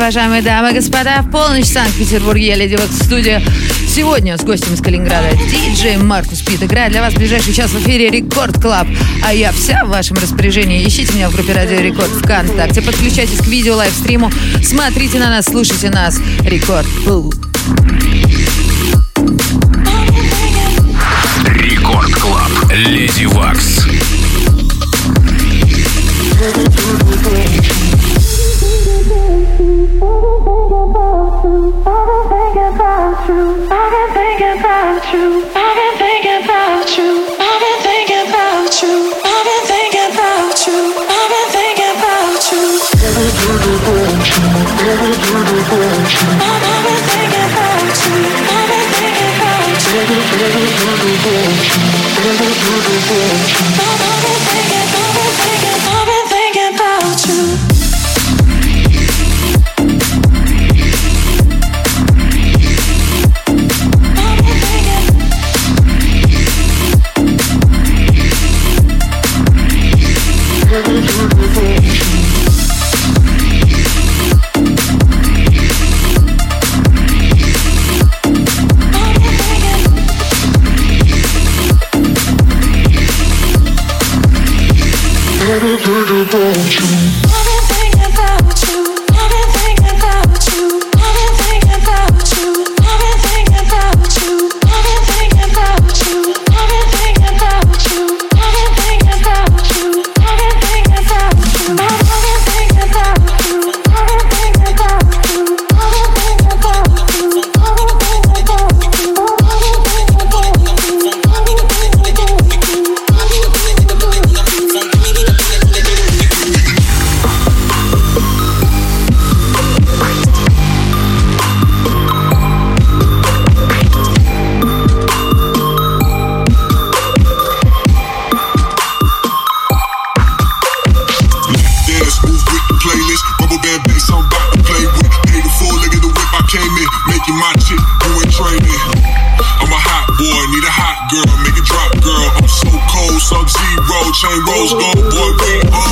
Уважаемые дамы и господа. Полночь в Санкт-Петербурге я Lady Waks студия. Сегодня с гостем из Калининграда диджей Маркус Пит. Играет для вас в ближайший час в эфире Record Club. А я вся в вашем распоряжении. Ищите меня в группе Радио Рекорд ВКонтакте. Подключайтесь к видео livestream у. Смотрите на нас, слушайте нас. Рекорд. Record Club. Lady Waks. beautiful chain rose gold, boy, we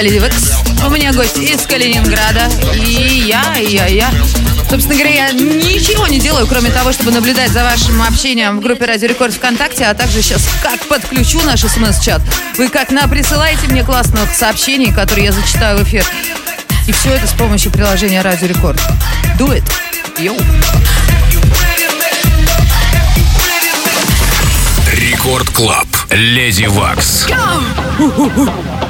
я Леди У меня гость из Калининграда. И я, и я, и я. Собственно говоря, я ничего не делаю, кроме того, чтобы наблюдать за вашим общением в группе Радио Рекорд ВКонтакте, а также сейчас как подключу наш смс-чат. Вы как на присылаете мне классных сообщений, которые я зачитаю в эфир. И все это с помощью приложения Радио Рекорд. Do it. Йоу. Record Club. Lady Waks. Go!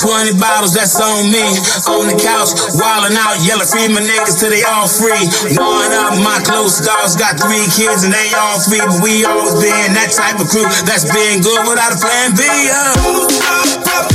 20 bottles, that's on me. On the couch, wildin' out, yelling free my niggas till they all free. One of my close dogs got three kids and they all free. But we always been that type of crew that's been good without a plan B. Uh.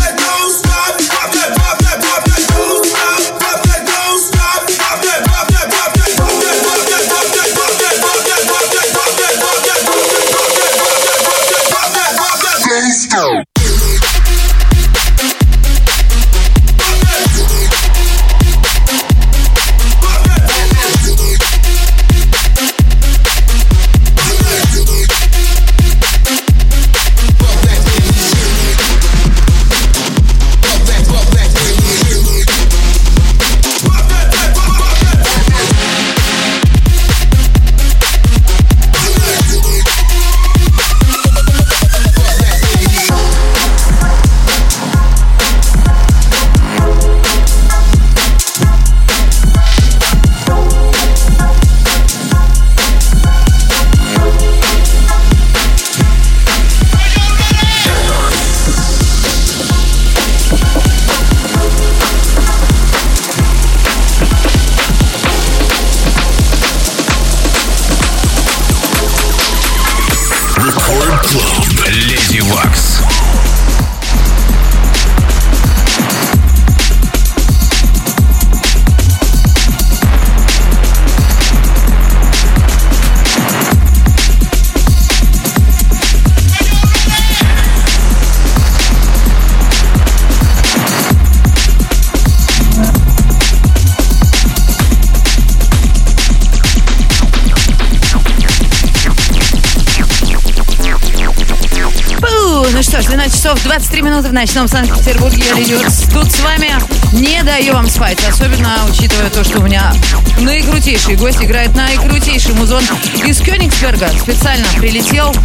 Минуты в ночном Санкт-Петербурге. Waks. Тут с вами не даю вам спать. Особенно учитывая то, что у меня наикрутейший гость играет наикрутейший музон из Кёнигсберга. Специально прилетел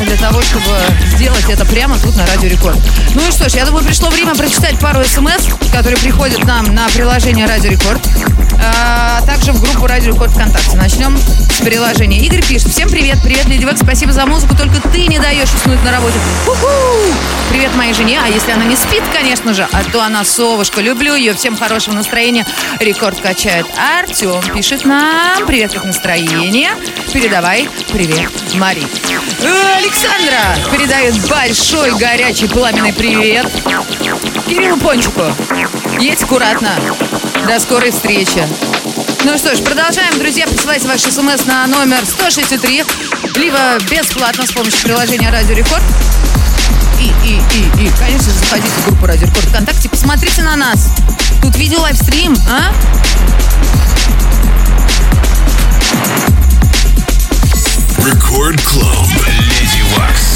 для того, чтобы сделать это прямо тут на Радио Рекорд. Ну и что ж, я думаю, пришло время прочитать пару смс, которые приходят нам на приложение Радио Рекорд, а также в группу Радио Рекорд ВКонтакте. Начнем с приложения. Игорь пишет. Всем привет, привет, Lady Waks, спасибо за музыку, только ты не даешь уснуть на работе. Уху! Привет моей жене, а если она не спит, конечно же, а то она совушка, люблю ее, всем хорошего настроения. Рекорд качает. Артем пишет нам, привет, как настроение. Передавай привет, Мари. Э, Александра передает большой горячий пламенный привет. Кириллу Пончику. Едь аккуратно. До скорой встречи. Ну что ж, продолжаем, друзья. Присылайте ваши смс на номер 163, либо бесплатно с помощью приложения Радио Рекорд. И, и, и, и, конечно же, заходите в группу Радио Рекорд ВКонтакте, посмотрите на нас. Тут видео livestream, а? Record Club. Lady Waks.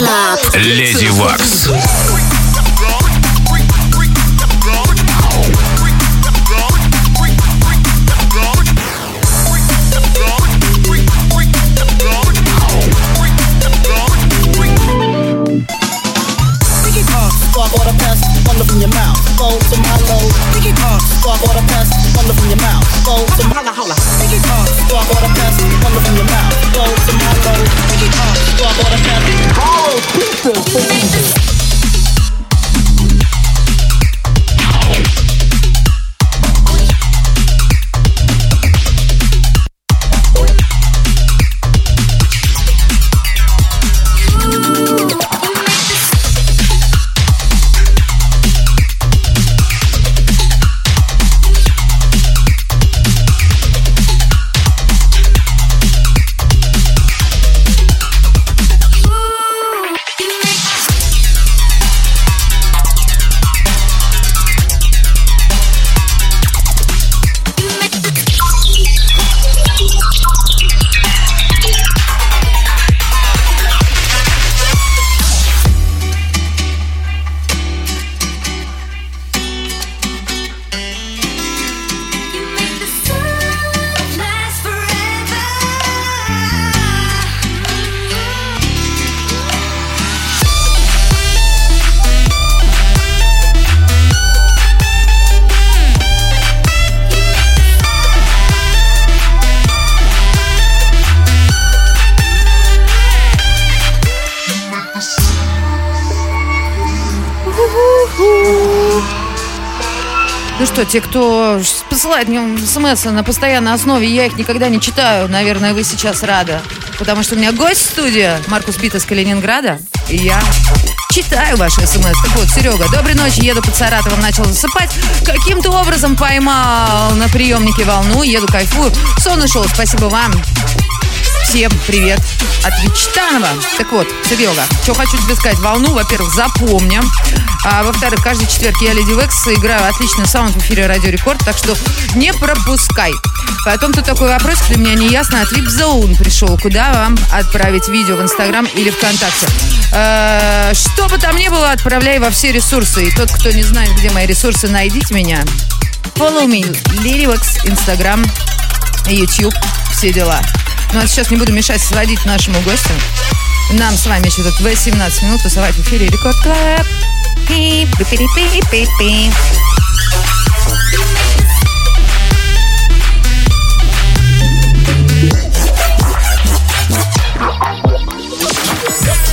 Club. Леди Вакс. Те, кто посылает мне смс на постоянной основе, я их никогда не читаю. Наверное, вы сейчас рады. Потому что у меня гость в студии, Маркус Пит из Калининграда. И я читаю ваши смс. Так вот, Серега, доброй ночи, еду под Саратовом, начал засыпать. Каким-то образом поймал на приемнике волну, еду, кайфую. Сон ушел, спасибо вам. Всем привет от Вичтанова. Так вот, Серега, что хочу тебе сказать. Волну, во-первых, запомним. А, во-вторых, каждый четверг я, Леди Векс, играю отличный саунд в эфире Радио Рекорд, так что не пропускай. Потом тут такой вопрос, для меня не ясно, от Вип-зоун пришел. Куда вам отправить видео в Инстаграм или ВКонтакте? Э, что бы там ни было, отправляй во все ресурсы. И тот, кто не знает, где мои ресурсы, найдите меня. Follow me, Wax, Instagram, YouTube, все дела. Ну а сейчас не буду мешать сводить нашему гостю. Нам с вами еще тут 18 минут тусовать в эфире Рекорд Клаб.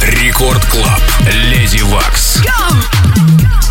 Рекорд Клаб. Леди Вакс. just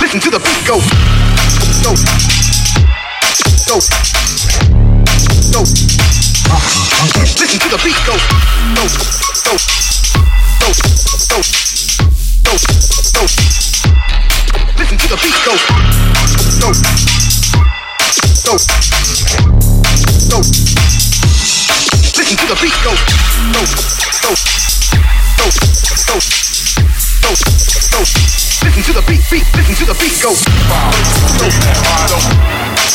Listen to the beat go. Go. Go go. Uh, listen to the beat go. Go. Go. Go. Go. Go. Go. Listen to the beat go. Go. Go. Go. Listen to the beat go. Go. Go. Go. Go. Go. Go. Listen to the beat, beat, listen to the beat go. Go.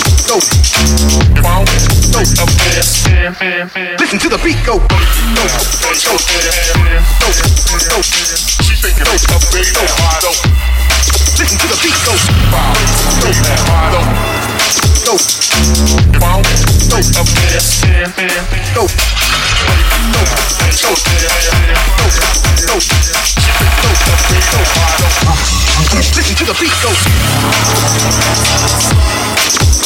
Go go. Listen to the beat go. She thinking it's a big no. Listen to the beat go. Go. Go. Listen to the beat go.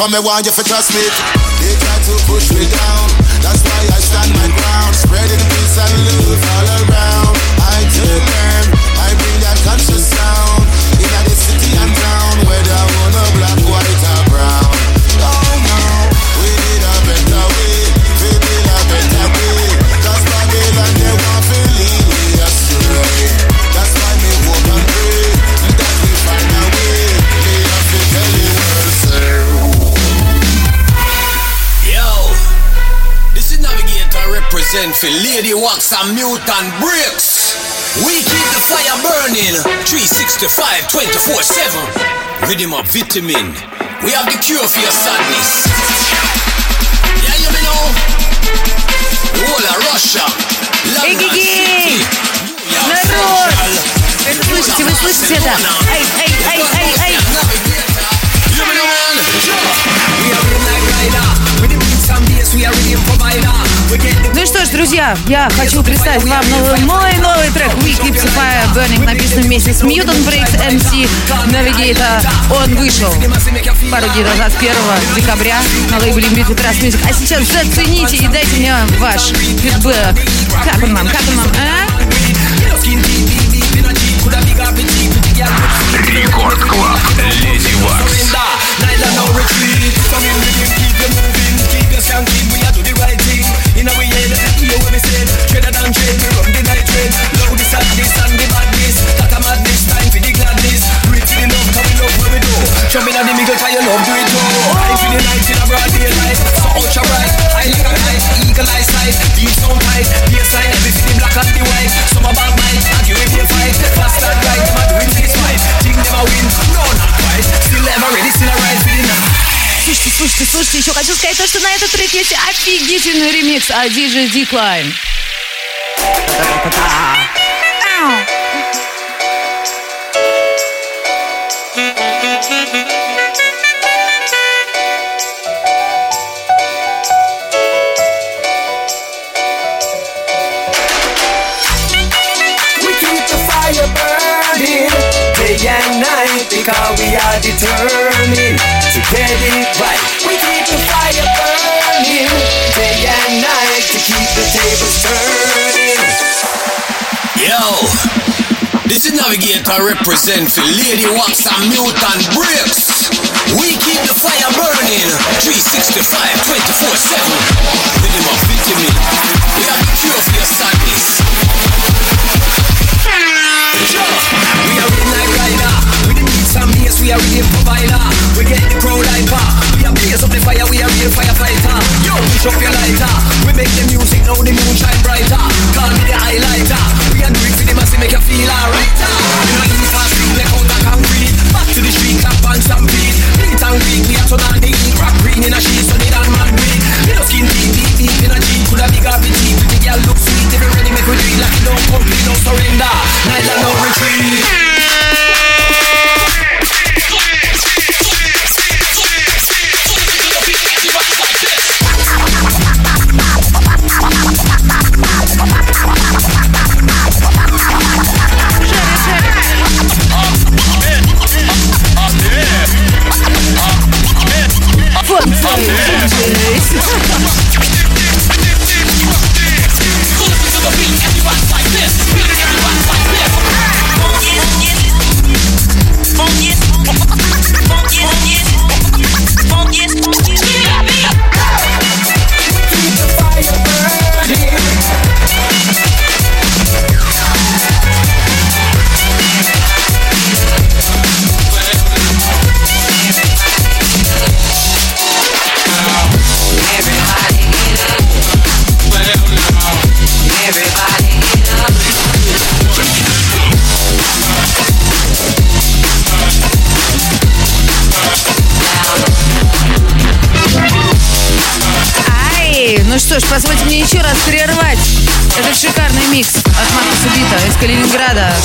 People, me want you to trust me. They try to push me down. That's why I stand my ground. Spreading peace and love all around. I them. represent for Lady Wax and Mutant Bricks. We keep the fire burning 365 24 7. Rhythm of vitamin. We have the cure for your sadness. Yeah, you know. The whole of Russia. London Эй-ги-ги! City, New York Народ! Central, Вы это слышите, вы слышите это? Эй, эй, эй, эй, эй! Ну и что ж, друзья, я хочу представить вам новый, мой новый трек We Keep the Fire Burning, написан вместе с Mutant Breaks MC Navigator. Он вышел пару дней назад, 1 декабря, на лейбле Beauty Trust Music. А сейчас зацените и дайте мне ваш фидбэк. Как он вам, как он вам, а? Рекорд Клаб. Леди Вакс. Keep you moving, keep we are do the right thing. Hear what we said. Treader than trade, we run the night trade. Low the sadness and the badness. That a madness, time for the gladness. Breathe for the love, come we love where we do. Jump in at the middle, try your love, do it too. Time for the night in a broad daylight. So ultra bright, I like a light, eagle eye sight. Deep sound tight, baseline, everything the black and the white. Some a bad mind, argue with me fight. Fast and right, them a do it this fight. Think them a win, no not quite. Still ever ready, still a rise for the night. Слушайте, слушайте, слушайте, еще хочу сказать то, что на этот трек есть офигительный ремикс от DJ Decline. We keep the fire burning day and night because we are determined Navigator represent for Lady Wax and Mutant Bricks. We keep the fire burning 365 24 7. Rhythm of vitamin. We have the cure we are rhythm provider. We get the crowd hyper. We are blaze up the fire, we are real firefighter. Yo, push up your lighter. We make the music, now the moon shine brighter. Call me the highlighter. We are do it for the mass, make you feel alright. We not eat fast, we like out the concrete. Back to the street, clap and stampede. Beat and weak, we are turn on the heat. Rock green in a sheet, so they don't man weed. Little skin deep, deep, deep in a jeep. Coulda big up the. The girl look sweet, if you ready, make we do like it don't complete, no surrender. Neither no retreat.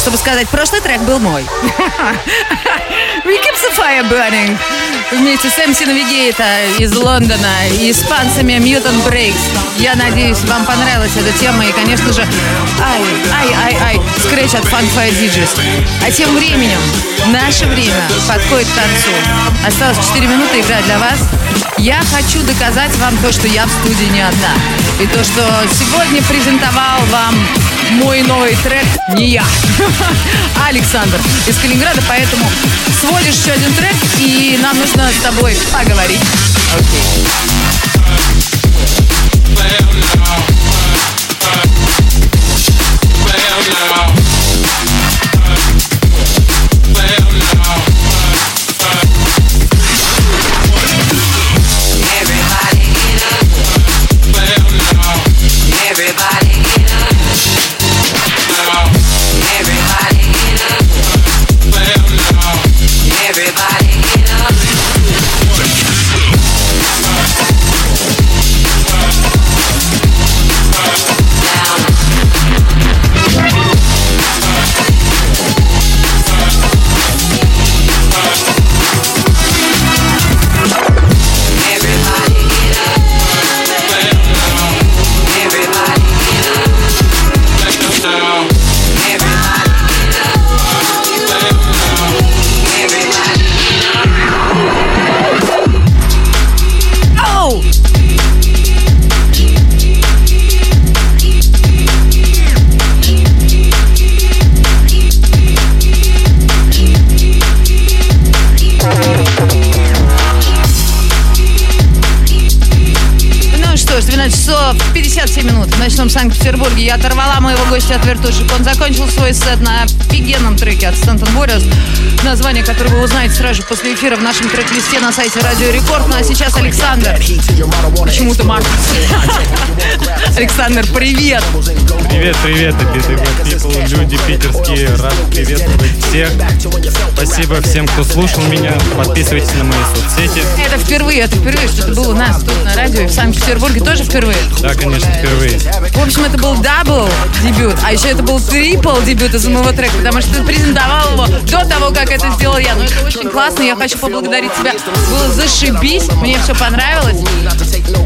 Чтобы сказать, прошлый трек был мой. We keep the fire burning. Вместе с MC Navigator из Лондона и испанцами Mutant Breaks. Я надеюсь, вам понравилась эта тема и, конечно же, ай, ай, ай, ай, скретч от Funk Fire. А тем временем наше время подходит к концу. Осталось 4 минуты играть для вас. Я хочу доказать вам то, что я в студии не одна. И то, что сегодня презентовал вам мой новый трек не я, Александр из Калининграда. Поэтому сводишь еще один трек, и нам нужно с тобой поговорить. Окей. Я оторвала моего гостя от вертушек. Он закончил свой сет на офигенном треке от Stanton Warriors, название которого вы узнаете сразу же после эфира в нашем трек-листе на сайте Радио Рекорд. Ну а сейчас Александр. Почему-то Маркус. Александр, привет! Привет, привет, people, люди питерские, рад приветствовать всех. Спасибо всем, кто слушал меня. Подписывайтесь на мои соцсети. Это впервые, это впервые, что это было у нас тут на радио и в Санкт-Петербурге тоже впервые. Да, конечно, впервые. В общем, это был double дебют, а еще это был triple дебют из моего трека, потому что ты презентовал его до того, как это сделал я. Но это очень классно, я хочу поблагодарить тебя. Было зашибись, мне все понравилось.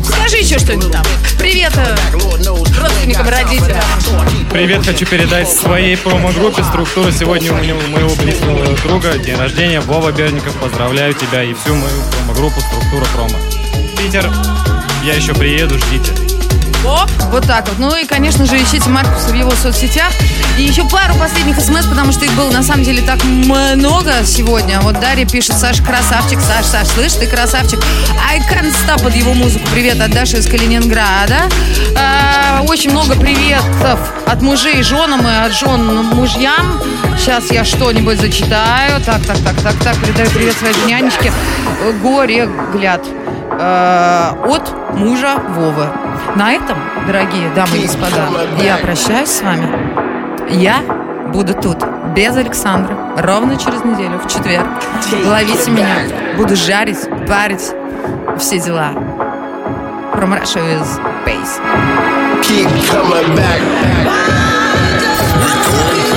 Скажи еще что-нибудь там. Привет э, родственникам, родителям. Привет, хочу передать своей промо-группе «Структура». Сегодня у меня- моего близкого друга день рождения. Вова Берников, поздравляю тебя и всю мою промо-группу «Структура промо». Питер, я еще приеду, ждите. О, вот так вот. Ну и, конечно же, ищите Маркуса в его соцсетях. И еще пару последних смс, потому что их было на самом деле так много сегодня. Вот Дарья пишет, Саша красавчик. Саш, Саш, слышь, ты красавчик. I can't stop под его музыку. Привет от Даши из Калининграда. А, очень много приветов от мужей женам и от жен мужьям. Сейчас я что-нибудь зачитаю. Так, так, так, так, так. Передаю привет своей нянечке. Горе, гляд. Э, от мужа Вовы. На этом, дорогие дамы и господа, я прощаюсь с вами. Я буду тут без Александра ровно через неделю, в четверг. Ловите меня. Буду жарить, парить, все дела. From Russia with Space. Keep coming back. Леди